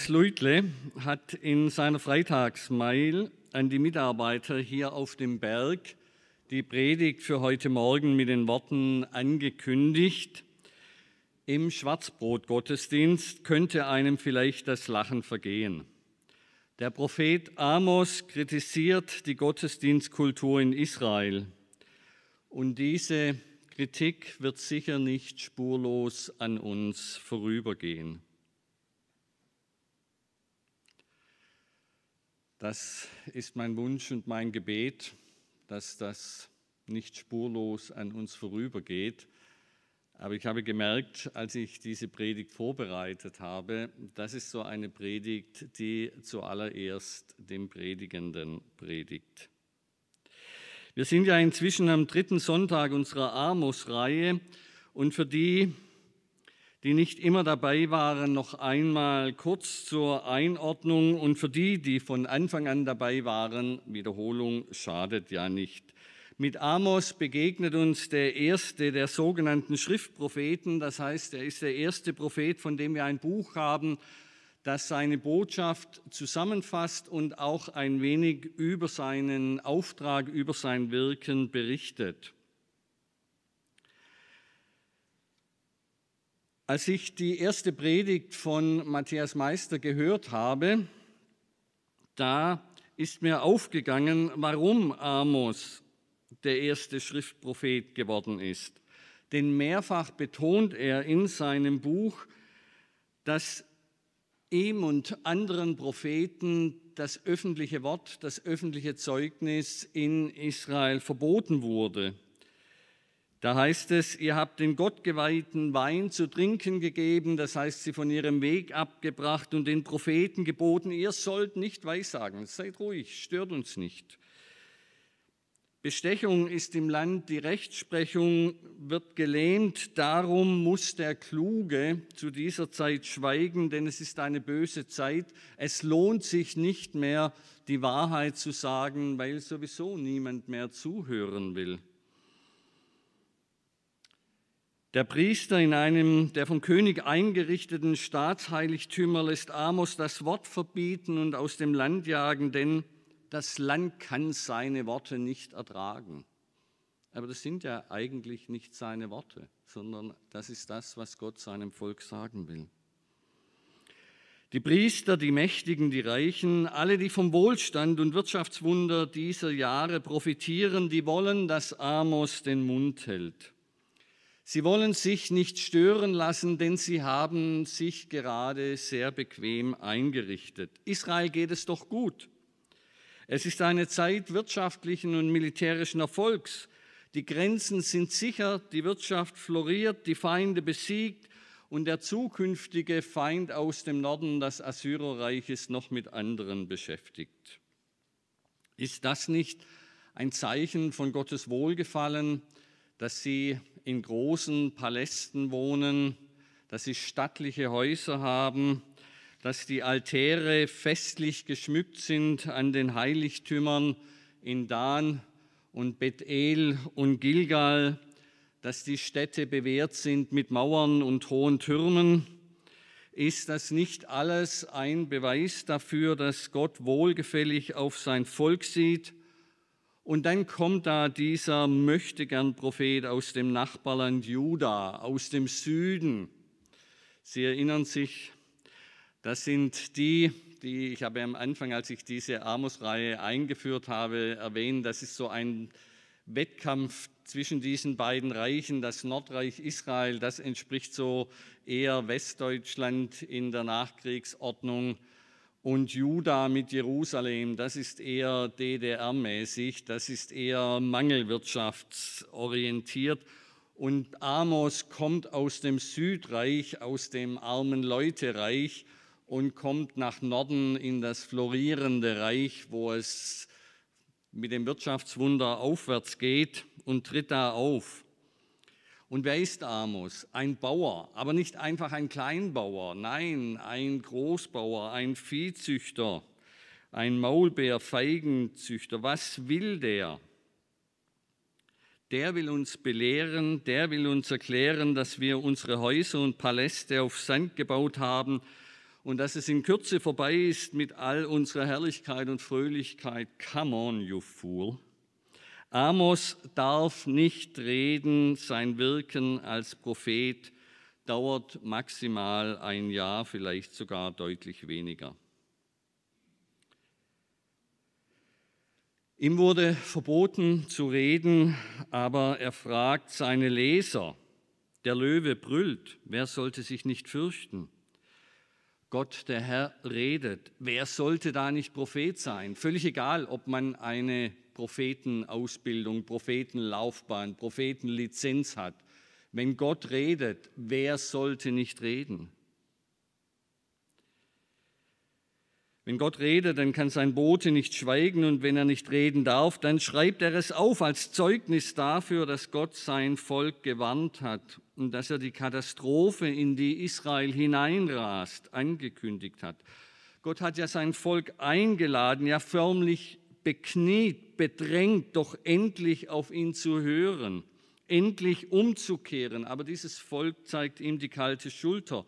Johannes Luitle hat in seiner Freitagsmail an die Mitarbeiter hier auf dem Berg die Predigt für heute Morgen mit den Worten angekündigt. Im Schwarzbrot-Gottesdienst könnte einem vielleicht das Lachen vergehen. Der Prophet Amos kritisiert die Gottesdienstkultur in Israel. Und diese Kritik wird sicher nicht spurlos an uns vorübergehen. Das ist mein Wunsch und mein Gebet, dass das nicht spurlos an uns vorübergeht. Aber ich habe gemerkt, als ich diese Predigt vorbereitet habe, das ist so eine Predigt, die zuallererst dem Predigenden predigt. Wir sind ja inzwischen am dritten Sonntag unserer Amos-Reihe und für die, die nicht immer dabei waren, noch einmal kurz zur Einordnung und für die, die von Anfang an dabei waren, Wiederholung schadet ja nicht. Mit Amos begegnet uns der erste der sogenannten Schriftpropheten, das heißt, er ist der erste Prophet, von dem wir ein Buch haben, das seine Botschaft zusammenfasst und auch ein wenig über seinen Auftrag, über sein Wirken berichtet. Als ich die erste Predigt von Matthias Meister gehört habe, da ist mir aufgegangen, warum Amos der erste Schriftprophet geworden ist. Denn mehrfach betont er in seinem Buch, dass ihm und anderen Propheten das öffentliche Wort, das öffentliche Zeugnis in Israel verboten wurde. Da heißt es, ihr habt den gottgeweihten Wein zu trinken gegeben, das heißt, sie von ihrem Weg abgebracht und den Propheten geboten, ihr sollt nicht weissagen, seid ruhig, stört uns nicht. Bestechung ist im Land, die Rechtsprechung wird gelähmt, darum muss der Kluge zu dieser Zeit schweigen, denn es ist eine böse Zeit. Es lohnt sich nicht mehr, die Wahrheit zu sagen, weil sowieso niemand mehr zuhören will. Der Priester in einem der vom König eingerichteten Staatsheiligtümer lässt Amos das Wort verbieten und aus dem Land jagen, denn das Land kann seine Worte nicht ertragen. Aber das sind ja eigentlich nicht seine Worte, sondern das ist das, was Gott seinem Volk sagen will. Die Priester, die Mächtigen, die Reichen, alle, die vom Wohlstand und Wirtschaftswunder dieser Jahre profitieren, die wollen, dass Amos den Mund hält. Sie wollen sich nicht stören lassen, denn sie haben sich gerade sehr bequem eingerichtet. Israel geht es doch gut. Es ist eine Zeit wirtschaftlichen und militärischen Erfolgs. Die Grenzen sind sicher, die Wirtschaft floriert, die Feinde besiegt und der zukünftige Feind aus dem Norden, das Assyrerreich, ist noch mit anderen beschäftigt. Ist das nicht ein Zeichen von Gottes Wohlgefallen, dass sie in großen Palästen wohnen, dass sie stattliche Häuser haben, dass die Altäre festlich geschmückt sind an den Heiligtümern in Dan und Bethel und Gilgal, dass die Städte bewehrt sind mit Mauern und hohen Türmen. Ist das nicht alles ein Beweis dafür, dass Gott wohlgefällig auf sein Volk sieht? Und dann kommt da dieser möchtegern Prophet aus dem Nachbarland Juda, aus dem Süden. Sie erinnern sich, das sind die, die ich habe am Anfang, als ich diese Amos-Reihe eingeführt habe, erwähnt, das ist so ein Wettkampf zwischen diesen beiden Reichen. Das Nordreich Israel, das entspricht so eher Westdeutschland in der Nachkriegsordnung. Und Juda mit Jerusalem, das ist eher DDR-mäßig, das ist eher mangelwirtschaftsorientiert. Und Amos kommt aus dem Südreich, aus dem armen Leutereich und kommt nach Norden in das florierende Reich, wo es mit dem Wirtschaftswunder aufwärts geht und tritt da auf. Und wer ist Amos? Ein Bauer, aber nicht einfach ein Kleinbauer, nein, ein Großbauer, ein Viehzüchter, ein Maulbeer, Feigenzüchter. Was will der? Der will uns belehren, der will uns erklären, dass wir unsere Häuser und Paläste auf Sand gebaut haben und dass es in Kürze vorbei ist mit all unserer Herrlichkeit und Fröhlichkeit. Come on, you fool. Amos darf nicht reden, sein Wirken als Prophet dauert maximal ein Jahr, vielleicht sogar deutlich weniger. Ihm wurde verboten zu reden, aber er fragt seine Leser. Der Löwe brüllt, wer sollte sich nicht fürchten? Gott, der Herr, redet. Wer sollte da nicht Prophet sein? Völlig egal, ob man eine Prophetenausbildung, Prophetenlaufbahn, Prophetenlizenz hat. Wenn Gott redet, wer sollte nicht reden? Wenn Gott redet, dann kann sein Bote nicht schweigen und wenn er nicht reden darf, dann schreibt er es auf als Zeugnis dafür, dass Gott sein Volk gewarnt hat und dass er die Katastrophe, in die Israel hineinrast, angekündigt hat. Gott hat ja sein Volk eingeladen, ja förmlich bekniet, bedrängt, doch endlich auf ihn zu hören, endlich umzukehren. Aber dieses Volk zeigt ihm die kalte Schulter.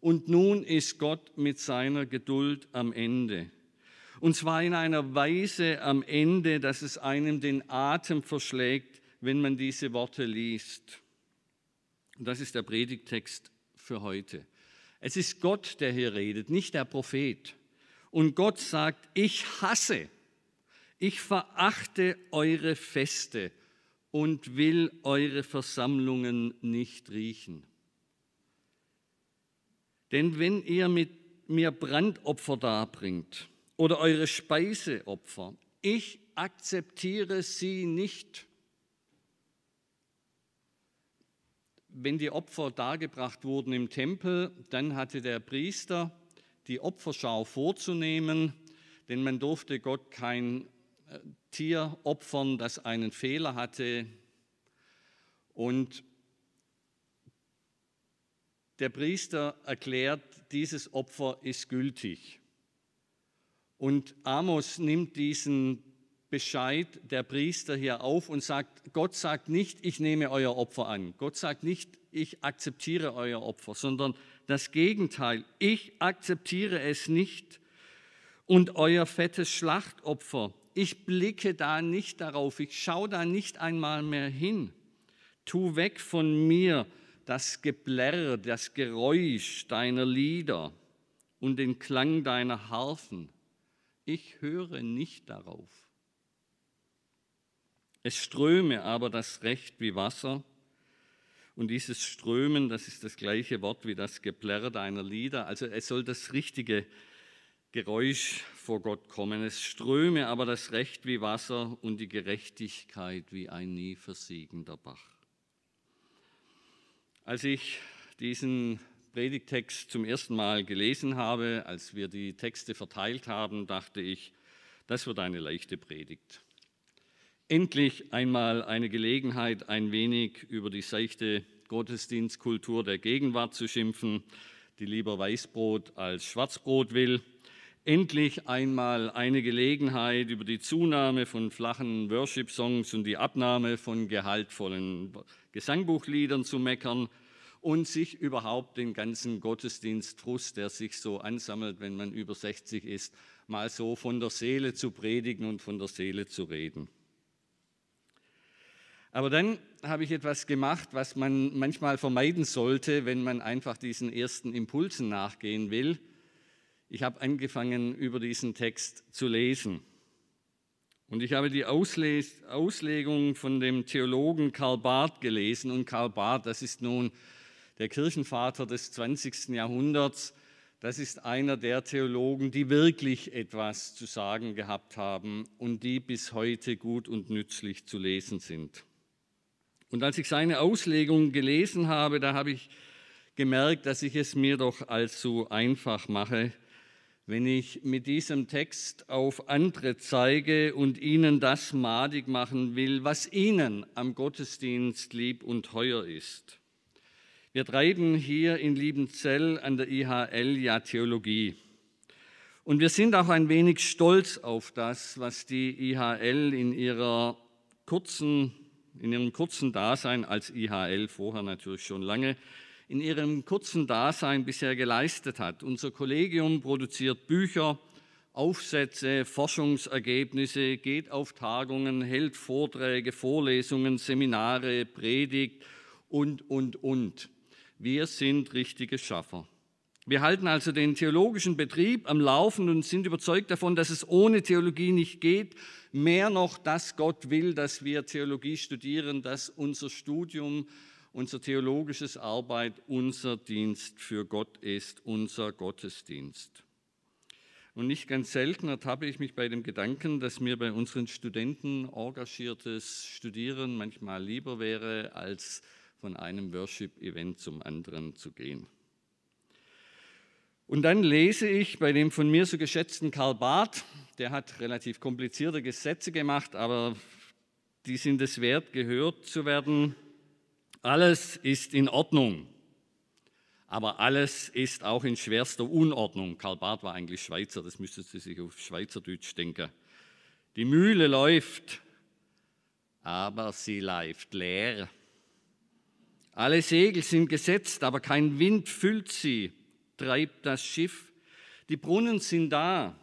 Und nun ist Gott mit seiner Geduld am Ende. Und zwar in einer Weise am Ende, dass es einem den Atem verschlägt, wenn man diese Worte liest. Und das ist der Predigtext für heute. Es ist Gott, der hier redet, nicht der Prophet. Und Gott sagt, ich hasse ich verachte eure Feste und will eure Versammlungen nicht riechen. Denn wenn ihr mit mir Brandopfer darbringt oder eure Speiseopfer, ich akzeptiere sie nicht. Wenn die Opfer dargebracht wurden im Tempel, dann hatte der Priester die Opferschau vorzunehmen, denn man durfte Gott kein Tier opfern, das einen Fehler hatte. Und der Priester erklärt, dieses Opfer ist gültig. Und Amos nimmt diesen Bescheid der Priester hier auf und sagt, Gott sagt nicht, ich nehme euer Opfer an. Gott sagt nicht, ich akzeptiere euer Opfer, sondern das Gegenteil, ich akzeptiere es nicht. Und euer fettes Schlachtopfer, ich blicke da nicht darauf, ich schaue da nicht einmal mehr hin. Tu weg von mir das Geblärr, das Geräusch deiner Lieder und den Klang deiner Harfen. Ich höre nicht darauf. Es ströme aber das Recht wie Wasser. Und dieses Strömen, das ist das gleiche Wort wie das Geplärr deiner Lieder. Also es soll das richtige Geräusch vor Gott kommen. Es ströme aber das Recht wie Wasser und die Gerechtigkeit wie ein nie versiegender Bach. Als ich diesen Predigtext zum ersten Mal gelesen habe, als wir die Texte verteilt haben, dachte ich, das wird eine leichte Predigt. Endlich einmal eine Gelegenheit, ein wenig über die seichte Gottesdienstkultur der Gegenwart zu schimpfen, die lieber Weißbrot als Schwarzbrot will endlich einmal eine Gelegenheit, über die Zunahme von flachen Worship-Songs und die Abnahme von gehaltvollen Gesangbuchliedern zu meckern und sich überhaupt den ganzen Gottesdienstfrust, der sich so ansammelt, wenn man über 60 ist, mal so von der Seele zu predigen und von der Seele zu reden. Aber dann habe ich etwas gemacht, was man manchmal vermeiden sollte, wenn man einfach diesen ersten Impulsen nachgehen will. Ich habe angefangen, über diesen Text zu lesen. Und ich habe die Ausles Auslegung von dem Theologen Karl Barth gelesen. Und Karl Barth, das ist nun der Kirchenvater des 20. Jahrhunderts. Das ist einer der Theologen, die wirklich etwas zu sagen gehabt haben und die bis heute gut und nützlich zu lesen sind. Und als ich seine Auslegung gelesen habe, da habe ich gemerkt, dass ich es mir doch allzu einfach mache wenn ich mit diesem Text auf andere zeige und ihnen das madig machen will, was ihnen am Gottesdienst lieb und teuer ist. Wir treiben hier in Liebenzell an der IHL ja Theologie. Und wir sind auch ein wenig stolz auf das, was die IHL in, ihrer kurzen, in ihrem kurzen Dasein als IHL, vorher natürlich schon lange, in ihrem kurzen Dasein bisher geleistet hat. Unser Kollegium produziert Bücher, Aufsätze, Forschungsergebnisse, geht auf Tagungen, hält Vorträge, Vorlesungen, Seminare, predigt und, und, und. Wir sind richtige Schaffer. Wir halten also den theologischen Betrieb am Laufen und sind überzeugt davon, dass es ohne Theologie nicht geht. Mehr noch, dass Gott will, dass wir Theologie studieren, dass unser Studium unser theologisches Arbeit unser Dienst für Gott ist, unser Gottesdienst. Und nicht ganz selten ertappe ich mich bei dem Gedanken, dass mir bei unseren Studenten engagiertes Studieren manchmal lieber wäre, als von einem Worship-Event zum anderen zu gehen. Und dann lese ich bei dem von mir so geschätzten Karl Barth, der hat relativ komplizierte Gesetze gemacht, aber die sind es wert, gehört zu werden. Alles ist in Ordnung, aber alles ist auch in schwerster Unordnung. Karl Barth war eigentlich Schweizer, das müsste Sie sich auf Schweizerdeutsch denken. Die Mühle läuft, aber sie läuft leer. Alle Segel sind gesetzt, aber kein Wind füllt sie, treibt das Schiff. Die Brunnen sind da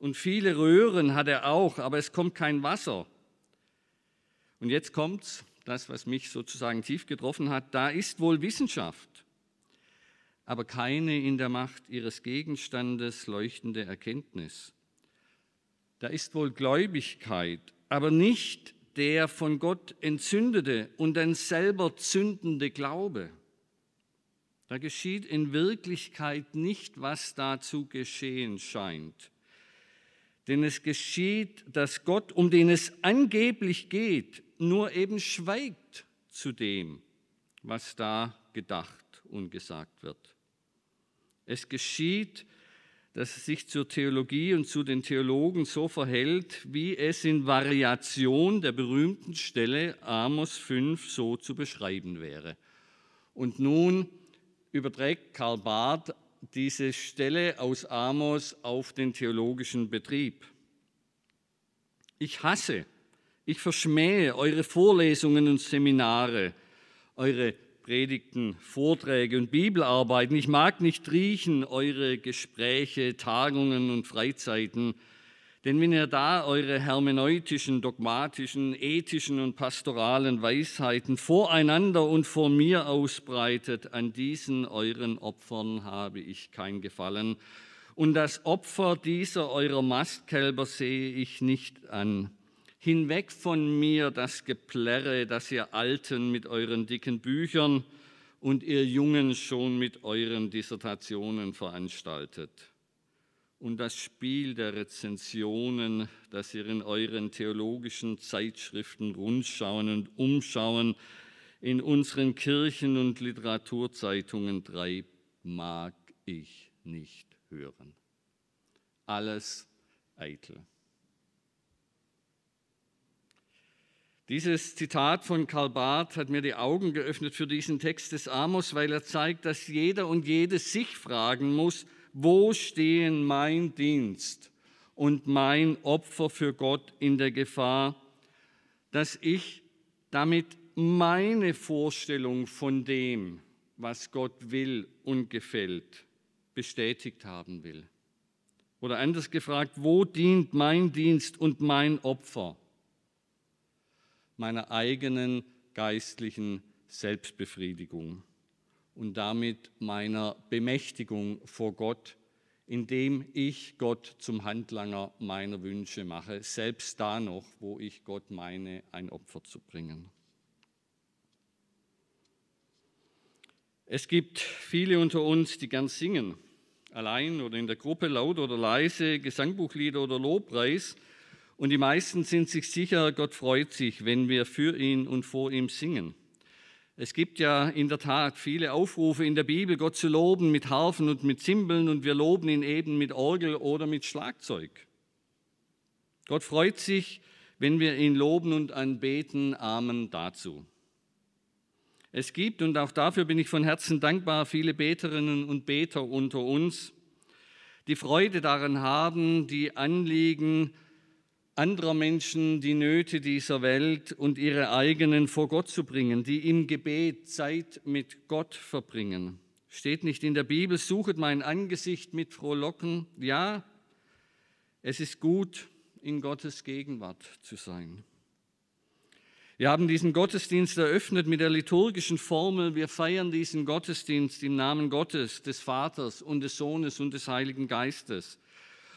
und viele Röhren hat er auch, aber es kommt kein Wasser. Und jetzt kommt's das, was mich sozusagen tief getroffen hat, da ist wohl Wissenschaft, aber keine in der Macht ihres Gegenstandes leuchtende Erkenntnis. Da ist wohl Gläubigkeit, aber nicht der von Gott entzündete und dann selber zündende Glaube. Da geschieht in Wirklichkeit nicht, was da zu geschehen scheint. Denn es geschieht, dass Gott, um den es angeblich geht, nur eben schweigt zu dem, was da gedacht und gesagt wird. Es geschieht, dass es sich zur Theologie und zu den Theologen so verhält, wie es in Variation der berühmten Stelle Amos 5 so zu beschreiben wäre. Und nun überträgt Karl Barth diese Stelle aus Amos auf den theologischen Betrieb. Ich hasse ich verschmähe eure Vorlesungen und Seminare, eure Predigten, Vorträge und Bibelarbeiten. Ich mag nicht riechen eure Gespräche, Tagungen und Freizeiten. Denn wenn ihr da eure hermeneutischen, dogmatischen, ethischen und pastoralen Weisheiten voreinander und vor mir ausbreitet, an diesen euren Opfern habe ich kein Gefallen. Und das Opfer dieser eurer Mastkälber sehe ich nicht an. Hinweg von mir das Geplärre, das ihr Alten mit euren dicken Büchern und ihr Jungen schon mit euren Dissertationen veranstaltet. Und das Spiel der Rezensionen, das ihr in euren theologischen Zeitschriften rundschauen und umschauen, in unseren Kirchen und Literaturzeitungen treibt, mag ich nicht hören. Alles eitel. Dieses Zitat von Karl Barth hat mir die Augen geöffnet für diesen Text des Amos, weil er zeigt, dass jeder und jede sich fragen muss, wo stehen mein Dienst und mein Opfer für Gott in der Gefahr, dass ich damit meine Vorstellung von dem, was Gott will und gefällt, bestätigt haben will. Oder anders gefragt, wo dient mein Dienst und mein Opfer? Meiner eigenen geistlichen Selbstbefriedigung und damit meiner Bemächtigung vor Gott, indem ich Gott zum Handlanger meiner Wünsche mache, selbst da noch, wo ich Gott meine, ein Opfer zu bringen. Es gibt viele unter uns, die gern singen, allein oder in der Gruppe, laut oder leise, Gesangbuchlieder oder Lobpreis. Und die meisten sind sich sicher, Gott freut sich, wenn wir für ihn und vor ihm singen. Es gibt ja in der Tat viele Aufrufe in der Bibel, Gott zu loben mit Harfen und mit Zimbeln und wir loben ihn eben mit Orgel oder mit Schlagzeug. Gott freut sich, wenn wir ihn loben und anbeten. Amen dazu. Es gibt, und auch dafür bin ich von Herzen dankbar, viele Beterinnen und Beter unter uns, die Freude daran haben, die Anliegen anderer Menschen, die Nöte dieser Welt und ihre eigenen vor Gott zu bringen, die im Gebet Zeit mit Gott verbringen. Steht nicht in der Bibel, suchet mein Angesicht mit Frohlocken. Ja, es ist gut, in Gottes Gegenwart zu sein. Wir haben diesen Gottesdienst eröffnet mit der liturgischen Formel, wir feiern diesen Gottesdienst im Namen Gottes, des Vaters und des Sohnes und des Heiligen Geistes.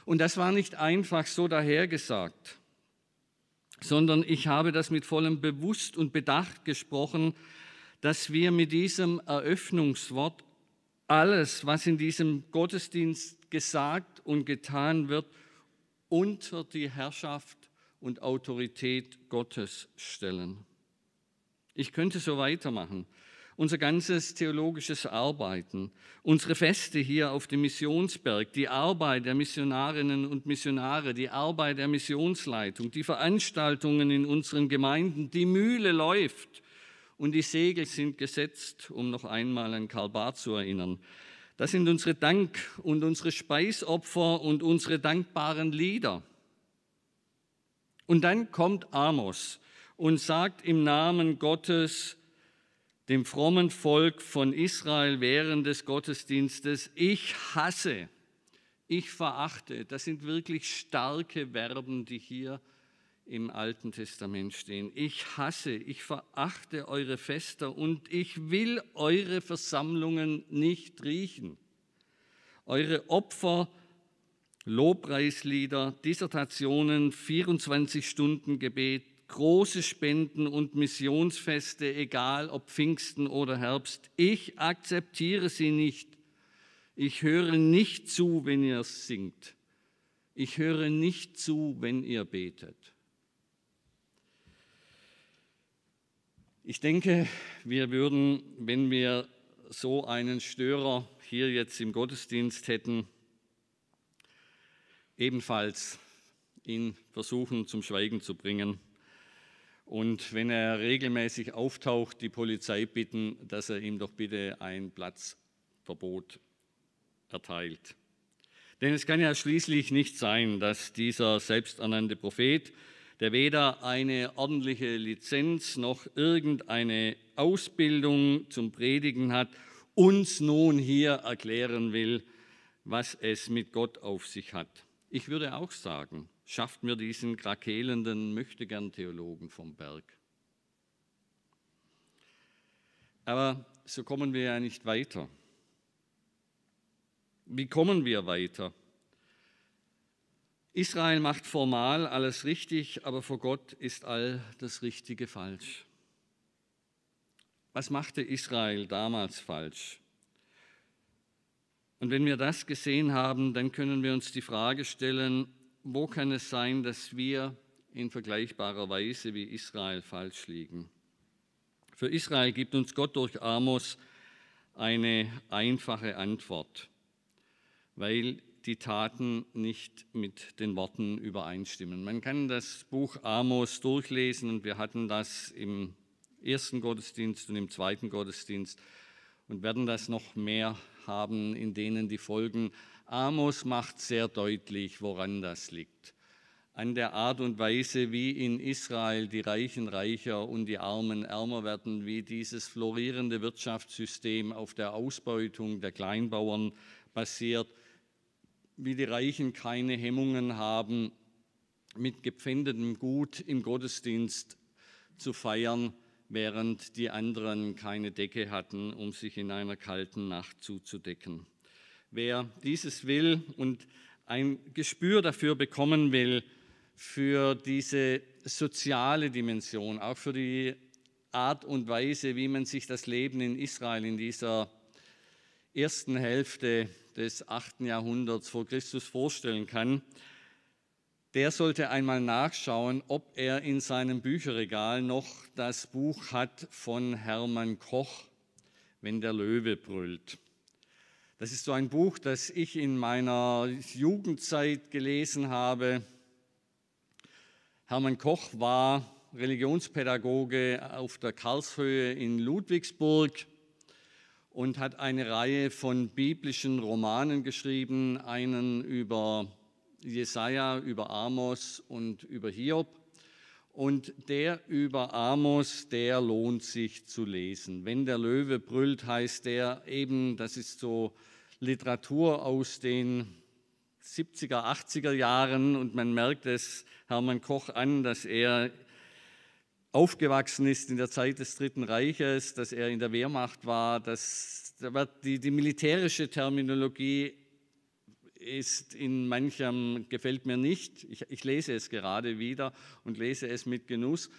Und das war nicht einfach so dahergesagt, sondern ich habe das mit vollem Bewusst und Bedacht gesprochen, dass wir mit diesem Eröffnungswort alles, was in diesem Gottesdienst gesagt und getan wird, unter die Herrschaft und Autorität Gottes stellen. Ich könnte so weitermachen. Unser ganzes theologisches Arbeiten, unsere Feste hier auf dem Missionsberg, die Arbeit der Missionarinnen und Missionare, die Arbeit der Missionsleitung, die Veranstaltungen in unseren Gemeinden, die Mühle läuft und die Segel sind gesetzt, um noch einmal an Karl Barth zu erinnern. Das sind unsere Dank- und unsere Speisopfer und unsere dankbaren Lieder. Und dann kommt Amos und sagt im Namen Gottes dem frommen Volk von Israel während des Gottesdienstes, ich hasse, ich verachte. Das sind wirklich starke Verben, die hier im Alten Testament stehen. Ich hasse, ich verachte eure Fester und ich will eure Versammlungen nicht riechen. Eure Opfer Lobpreislieder, Dissertationen, 24 Stunden Gebet, große Spenden und Missionsfeste, egal ob Pfingsten oder Herbst. Ich akzeptiere sie nicht. Ich höre nicht zu, wenn ihr singt. Ich höre nicht zu, wenn ihr betet. Ich denke, wir würden, wenn wir so einen Störer hier jetzt im Gottesdienst hätten, ebenfalls ihn versuchen zum Schweigen zu bringen. Und wenn er regelmäßig auftaucht, die Polizei bitten, dass er ihm doch bitte ein Platzverbot erteilt. Denn es kann ja schließlich nicht sein, dass dieser selbsternannte Prophet, der weder eine ordentliche Lizenz noch irgendeine Ausbildung zum Predigen hat, uns nun hier erklären will, was es mit Gott auf sich hat. Ich würde auch sagen, schafft mir diesen krakelenden Möchtegern-Theologen vom Berg. Aber so kommen wir ja nicht weiter. Wie kommen wir weiter? Israel macht formal alles richtig, aber vor Gott ist all das Richtige falsch. Was machte Israel damals falsch? Und wenn wir das gesehen haben, dann können wir uns die Frage stellen, wo kann es sein, dass wir in vergleichbarer Weise wie Israel falsch liegen? Für Israel gibt uns Gott durch Amos eine einfache Antwort, weil die Taten nicht mit den Worten übereinstimmen. Man kann das Buch Amos durchlesen und wir hatten das im ersten Gottesdienst und im zweiten Gottesdienst und werden das noch mehr haben, in denen die Folgen. Amos macht sehr deutlich, woran das liegt. An der Art und Weise, wie in Israel die Reichen reicher und die Armen ärmer werden, wie dieses florierende Wirtschaftssystem auf der Ausbeutung der Kleinbauern basiert, wie die Reichen keine Hemmungen haben, mit gepfändetem Gut im Gottesdienst zu feiern während die anderen keine Decke hatten, um sich in einer kalten Nacht zuzudecken. Wer dieses will und ein Gespür dafür bekommen will, für diese soziale Dimension, auch für die Art und Weise, wie man sich das Leben in Israel in dieser ersten Hälfte des 8. Jahrhunderts vor Christus vorstellen kann, der sollte einmal nachschauen, ob er in seinem Bücherregal noch das Buch hat von Hermann Koch, Wenn der Löwe brüllt. Das ist so ein Buch, das ich in meiner Jugendzeit gelesen habe. Hermann Koch war Religionspädagoge auf der Karlshöhe in Ludwigsburg und hat eine Reihe von biblischen Romanen geschrieben, einen über Jesaja, über Amos und über Hiob. Und der über Amos, der lohnt sich zu lesen. Wenn der Löwe brüllt, heißt der eben, das ist so Literatur aus den 70er, 80er Jahren und man merkt es Hermann Koch an, dass er aufgewachsen ist in der Zeit des Dritten Reiches, dass er in der Wehrmacht war, dass die, die militärische Terminologie ist in manchem, gefällt mir nicht. Ich, ich lese es gerade wieder und lese es mit Genuss.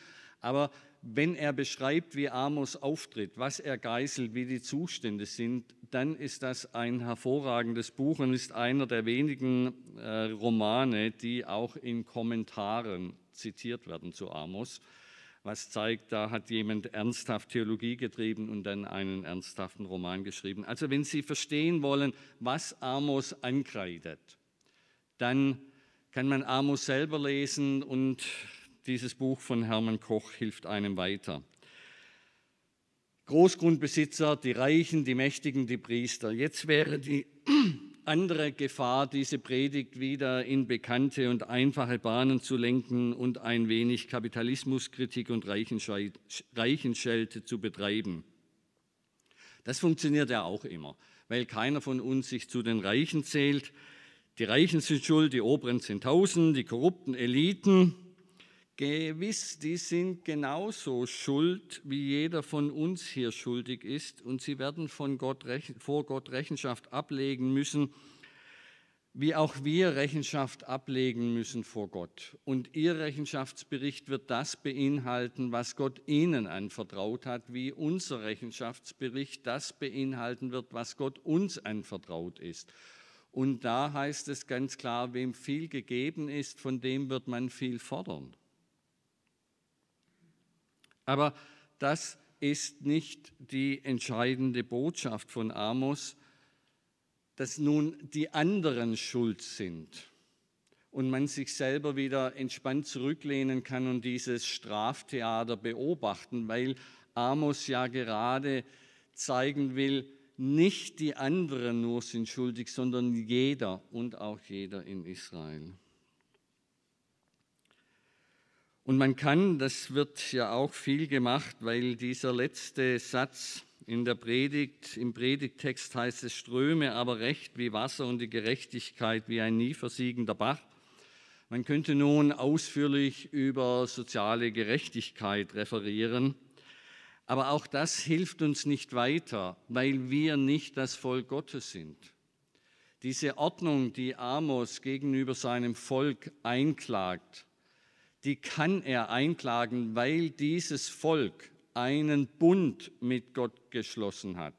Aber wenn er beschreibt, wie Amos auftritt, was er geißelt, wie die Zustände sind, dann ist das ein hervorragendes Buch und ist einer der wenigen äh, Romane, die auch in Kommentaren zitiert werden zu Amos, was zeigt, da hat jemand ernsthaft Theologie getrieben und dann einen ernsthaften Roman geschrieben. Also wenn Sie verstehen wollen, was Amos ankreidet, dann kann man Amos selber lesen und dieses Buch von Hermann Koch hilft einem weiter. Großgrundbesitzer, die Reichen, die Mächtigen, die Priester. Jetzt wäre die andere Gefahr, diese Predigt wieder in bekannte und einfache Bahnen zu lenken und ein wenig Kapitalismuskritik und Reichenschelte zu betreiben. Das funktioniert ja auch immer, weil keiner von uns sich zu den Reichen zählt. Die Reichen sind schuld, die Oberen sind Tausend, die korrupten Eliten Gewiss, die sind genauso schuld, wie jeder von uns hier schuldig ist, und sie werden von Gott, vor Gott Rechenschaft ablegen müssen, wie auch wir Rechenschaft ablegen müssen vor Gott. Und Ihr Rechenschaftsbericht wird das beinhalten, was Gott Ihnen anvertraut hat, wie unser Rechenschaftsbericht das beinhalten wird, was Gott uns anvertraut ist. Und da heißt es ganz klar, wem viel gegeben ist, von dem wird man viel fordern. Aber das ist nicht die entscheidende Botschaft von Amos, dass nun die anderen schuld sind und man sich selber wieder entspannt zurücklehnen kann und dieses Straftheater beobachten, weil Amos ja gerade zeigen will, nicht die anderen nur sind schuldig, sondern jeder und auch jeder in Israel. Und man kann, das wird ja auch viel gemacht, weil dieser letzte Satz in der Predigt, im Predigtext heißt es, ströme aber recht wie Wasser und die Gerechtigkeit wie ein nie versiegender Bach. Man könnte nun ausführlich über soziale Gerechtigkeit referieren, aber auch das hilft uns nicht weiter, weil wir nicht das Volk Gottes sind. Diese Ordnung, die Amos gegenüber seinem Volk einklagt, die kann er einklagen, weil dieses Volk einen Bund mit Gott geschlossen hat,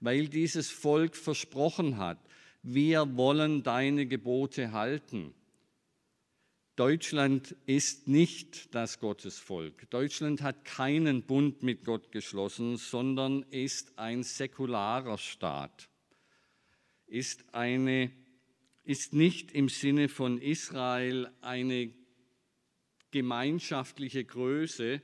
weil dieses Volk versprochen hat, wir wollen deine Gebote halten. Deutschland ist nicht das Gottesvolk. Deutschland hat keinen Bund mit Gott geschlossen, sondern ist ein säkularer Staat, ist, eine, ist nicht im Sinne von Israel eine gemeinschaftliche Größe,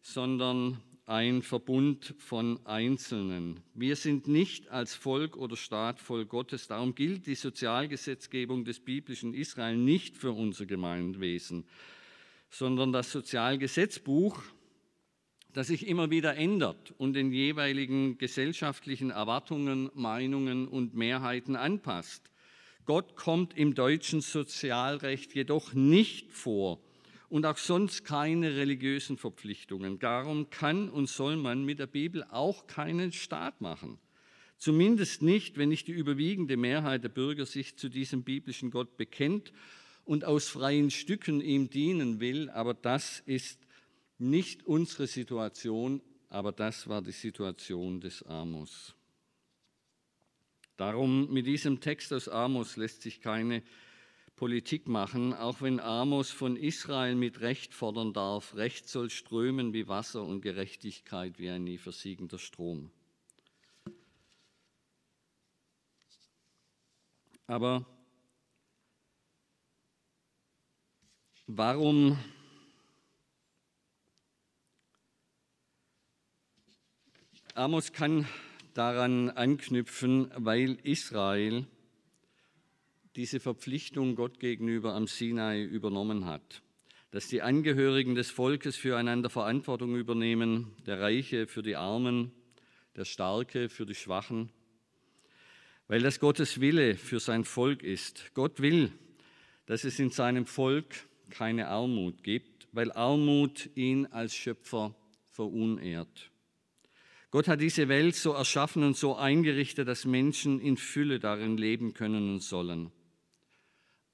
sondern ein Verbund von Einzelnen. Wir sind nicht als Volk oder Staat voll Gottes. Darum gilt die Sozialgesetzgebung des biblischen Israel nicht für unser Gemeinwesen, sondern das Sozialgesetzbuch, das sich immer wieder ändert und den jeweiligen gesellschaftlichen Erwartungen, Meinungen und Mehrheiten anpasst. Gott kommt im deutschen Sozialrecht jedoch nicht vor und auch sonst keine religiösen Verpflichtungen. Darum kann und soll man mit der Bibel auch keinen Staat machen. Zumindest nicht, wenn nicht die überwiegende Mehrheit der Bürger sich zu diesem biblischen Gott bekennt und aus freien Stücken ihm dienen will. Aber das ist nicht unsere Situation, aber das war die Situation des Amos. Darum mit diesem Text aus Amos lässt sich keine Politik machen, auch wenn Amos von Israel mit Recht fordern darf, Recht soll strömen wie Wasser und Gerechtigkeit wie ein nie versiegender Strom. Aber warum Amos kann daran anknüpfen, weil Israel diese Verpflichtung Gott gegenüber am Sinai übernommen hat. Dass die Angehörigen des Volkes füreinander Verantwortung übernehmen, der Reiche für die Armen, der Starke für die Schwachen, weil das Gottes Wille für sein Volk ist. Gott will, dass es in seinem Volk keine Armut gibt, weil Armut ihn als Schöpfer verunehrt. Gott hat diese Welt so erschaffen und so eingerichtet, dass Menschen in Fülle darin leben können und sollen.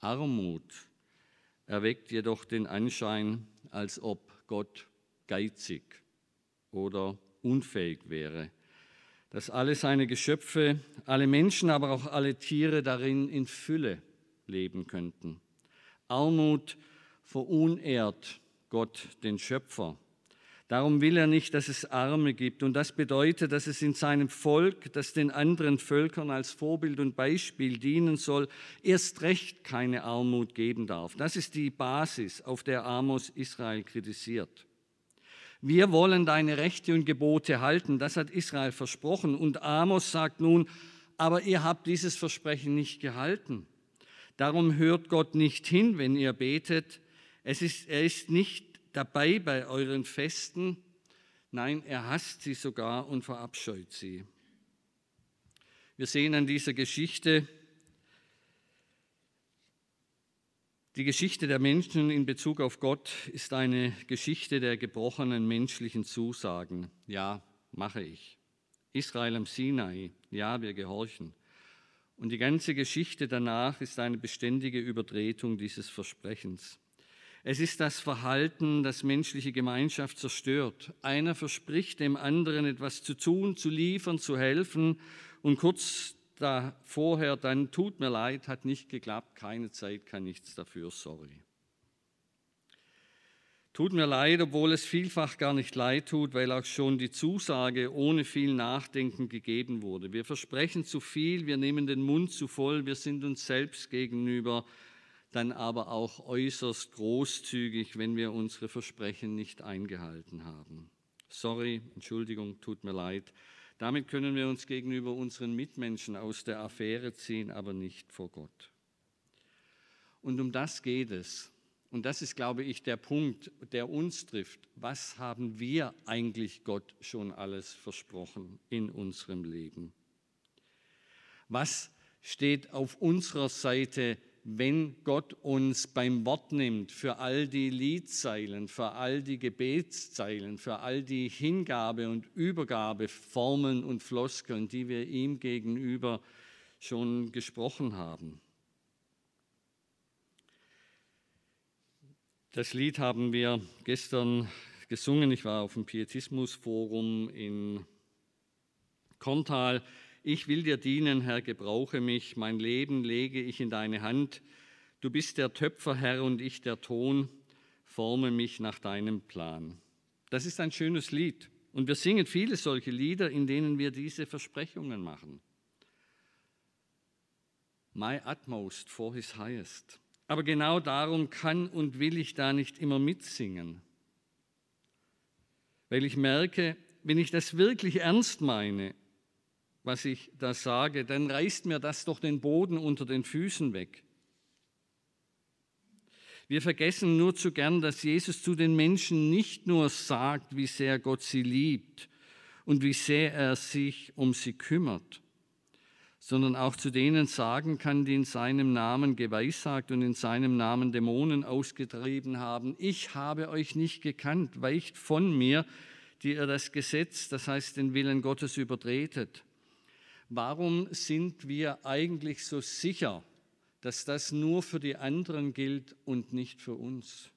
Armut erweckt jedoch den Anschein, als ob Gott geizig oder unfähig wäre, dass alle seine Geschöpfe, alle Menschen, aber auch alle Tiere darin in Fülle leben könnten. Armut verunehrt Gott den Schöpfer Darum will er nicht, dass es Arme gibt. Und das bedeutet, dass es in seinem Volk, das den anderen Völkern als Vorbild und Beispiel dienen soll, erst recht keine Armut geben darf. Das ist die Basis, auf der Amos Israel kritisiert. Wir wollen deine Rechte und Gebote halten, das hat Israel versprochen. Und Amos sagt nun, aber ihr habt dieses Versprechen nicht gehalten. Darum hört Gott nicht hin, wenn ihr betet. Es ist, er ist nicht dabei bei euren Festen. Nein, er hasst sie sogar und verabscheut sie. Wir sehen an dieser Geschichte, die Geschichte der Menschen in Bezug auf Gott ist eine Geschichte der gebrochenen menschlichen Zusagen. Ja, mache ich. Israel am Sinai, ja, wir gehorchen. Und die ganze Geschichte danach ist eine beständige Übertretung dieses Versprechens. Es ist das Verhalten, das menschliche Gemeinschaft zerstört. Einer verspricht dem anderen etwas zu tun, zu liefern, zu helfen und kurz da vorher dann tut mir leid, hat nicht geklappt, keine Zeit, kann nichts dafür, sorry. Tut mir leid, obwohl es vielfach gar nicht leid tut, weil auch schon die Zusage ohne viel Nachdenken gegeben wurde. Wir versprechen zu viel, wir nehmen den Mund zu voll, wir sind uns selbst gegenüber dann aber auch äußerst großzügig, wenn wir unsere Versprechen nicht eingehalten haben. Sorry, Entschuldigung, tut mir leid. Damit können wir uns gegenüber unseren Mitmenschen aus der Affäre ziehen, aber nicht vor Gott. Und um das geht es. Und das ist, glaube ich, der Punkt, der uns trifft. Was haben wir eigentlich Gott schon alles versprochen in unserem Leben? Was steht auf unserer Seite wenn Gott uns beim Wort nimmt für all die Liedzeilen, für all die Gebetszeilen, für all die Hingabe und Übergabeformeln und Floskeln, die wir ihm gegenüber schon gesprochen haben. Das Lied haben wir gestern gesungen. Ich war auf dem Pietismusforum in Korntal. Ich will dir dienen, Herr, gebrauche mich, mein Leben lege ich in deine Hand. Du bist der Töpfer, Herr, und ich der Ton, forme mich nach deinem Plan. Das ist ein schönes Lied. Und wir singen viele solche Lieder, in denen wir diese Versprechungen machen. My utmost for his highest. Aber genau darum kann und will ich da nicht immer mitsingen. Weil ich merke, wenn ich das wirklich ernst meine, was ich da sage, dann reißt mir das doch den Boden unter den Füßen weg. Wir vergessen nur zu gern, dass Jesus zu den Menschen nicht nur sagt, wie sehr Gott sie liebt und wie sehr er sich um sie kümmert, sondern auch zu denen sagen kann, die in seinem Namen geweissagt und in seinem Namen Dämonen ausgetrieben haben, ich habe euch nicht gekannt, weicht von mir, die ihr das Gesetz, das heißt den Willen Gottes übertretet. Warum sind wir eigentlich so sicher, dass das nur für die anderen gilt und nicht für uns?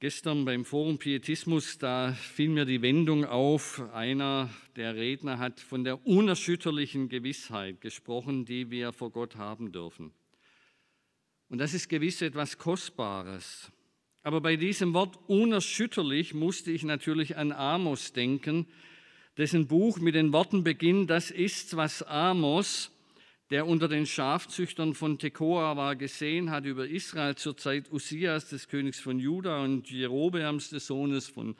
Gestern beim Forum Pietismus, da fiel mir die Wendung auf. Einer der Redner hat von der unerschütterlichen Gewissheit gesprochen, die wir vor Gott haben dürfen. Und das ist gewiss etwas Kostbares. Aber bei diesem Wort unerschütterlich musste ich natürlich an Amos denken, dessen Buch mit den Worten beginnt, das ist, was Amos der unter den Schafzüchtern von Tekoa war, gesehen hat über Israel zur Zeit Usias, des Königs von Juda, und Jerobeams, des Sohnes von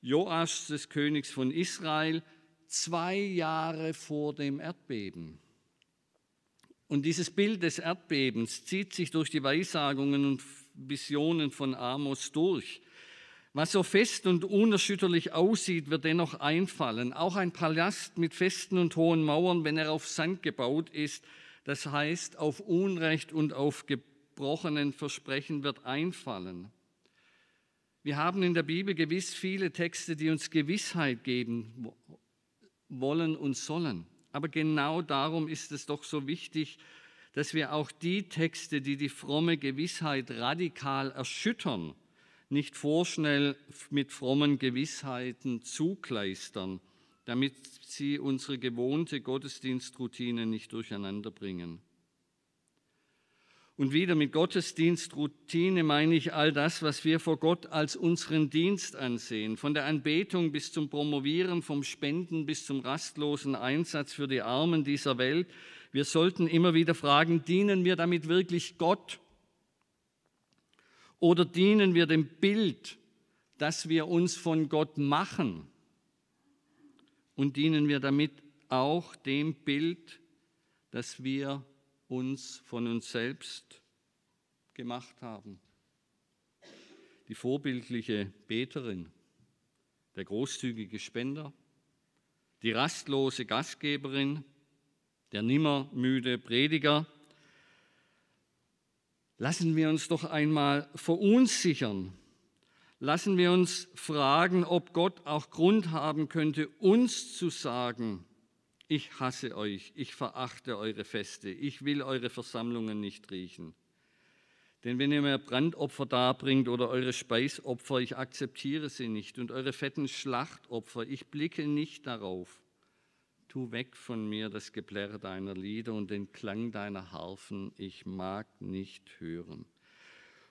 Joasch, des Königs von Israel, zwei Jahre vor dem Erdbeben. Und dieses Bild des Erdbebens zieht sich durch die Weissagungen und Visionen von Amos durch. Was so fest und unerschütterlich aussieht, wird dennoch einfallen. Auch ein Palast mit festen und hohen Mauern, wenn er auf Sand gebaut ist, das heißt auf Unrecht und auf gebrochenen Versprechen, wird einfallen. Wir haben in der Bibel gewiss viele Texte, die uns Gewissheit geben wollen und sollen. Aber genau darum ist es doch so wichtig, dass wir auch die Texte, die die fromme Gewissheit radikal erschüttern, nicht vorschnell mit frommen Gewissheiten zukleistern, damit sie unsere gewohnte Gottesdienstroutine nicht durcheinander bringen. Und wieder mit Gottesdienstroutine meine ich all das, was wir vor Gott als unseren Dienst ansehen, von der Anbetung bis zum Promovieren, vom Spenden bis zum rastlosen Einsatz für die Armen dieser Welt. Wir sollten immer wieder fragen, dienen wir damit wirklich Gott oder dienen wir dem Bild, das wir uns von Gott machen? Und dienen wir damit auch dem Bild, das wir uns von uns selbst gemacht haben? Die vorbildliche Beterin, der großzügige Spender, die rastlose Gastgeberin, der nimmermüde Prediger, Lassen wir uns doch einmal verunsichern. Lassen wir uns fragen, ob Gott auch Grund haben könnte, uns zu sagen, ich hasse euch, ich verachte eure Feste, ich will eure Versammlungen nicht riechen. Denn wenn ihr mir Brandopfer darbringt oder eure Speisopfer, ich akzeptiere sie nicht und eure fetten Schlachtopfer, ich blicke nicht darauf. Tu weg von mir das Geplärr deiner Lieder und den Klang deiner Harfen, ich mag nicht hören.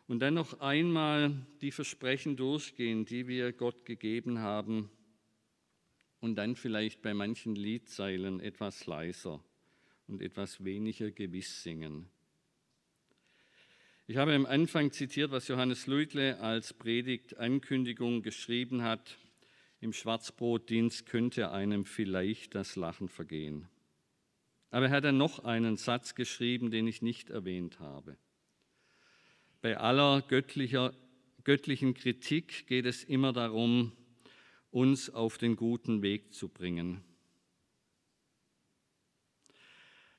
Und dann noch einmal die Versprechen durchgehen, die wir Gott gegeben haben und dann vielleicht bei manchen Liedzeilen etwas leiser und etwas weniger gewiss singen. Ich habe am Anfang zitiert, was Johannes Luitle als Predigtankündigung geschrieben hat. Im Schwarzbrotdienst könnte einem vielleicht das Lachen vergehen. Aber er hat dann noch einen Satz geschrieben, den ich nicht erwähnt habe. Bei aller göttlicher, göttlichen Kritik geht es immer darum, uns auf den guten Weg zu bringen.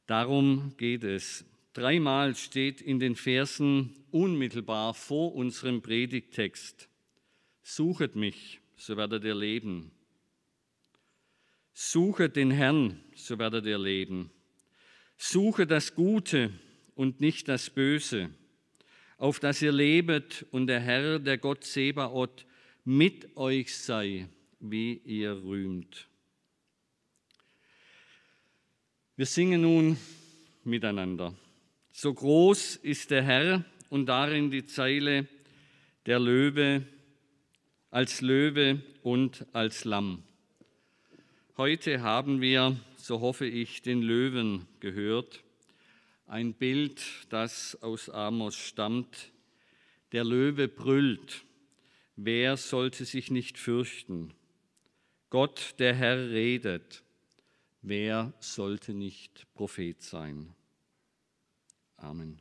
Darum geht es. Dreimal steht in den Versen unmittelbar vor unserem Predigtext, suchet mich, so werdet ihr leben. Suche den Herrn, so werdet ihr leben. Suche das Gute und nicht das Böse, auf das ihr lebet und der Herr, der Gott Sebaoth, mit euch sei, wie ihr rühmt. Wir singen nun miteinander. So groß ist der Herr und darin die Zeile, der Löwe als Löwe und als Lamm. Heute haben wir, so hoffe ich, den Löwen gehört. Ein Bild, das aus Amos stammt. Der Löwe brüllt. Wer sollte sich nicht fürchten? Gott, der Herr, redet. Wer sollte nicht Prophet sein? Amen.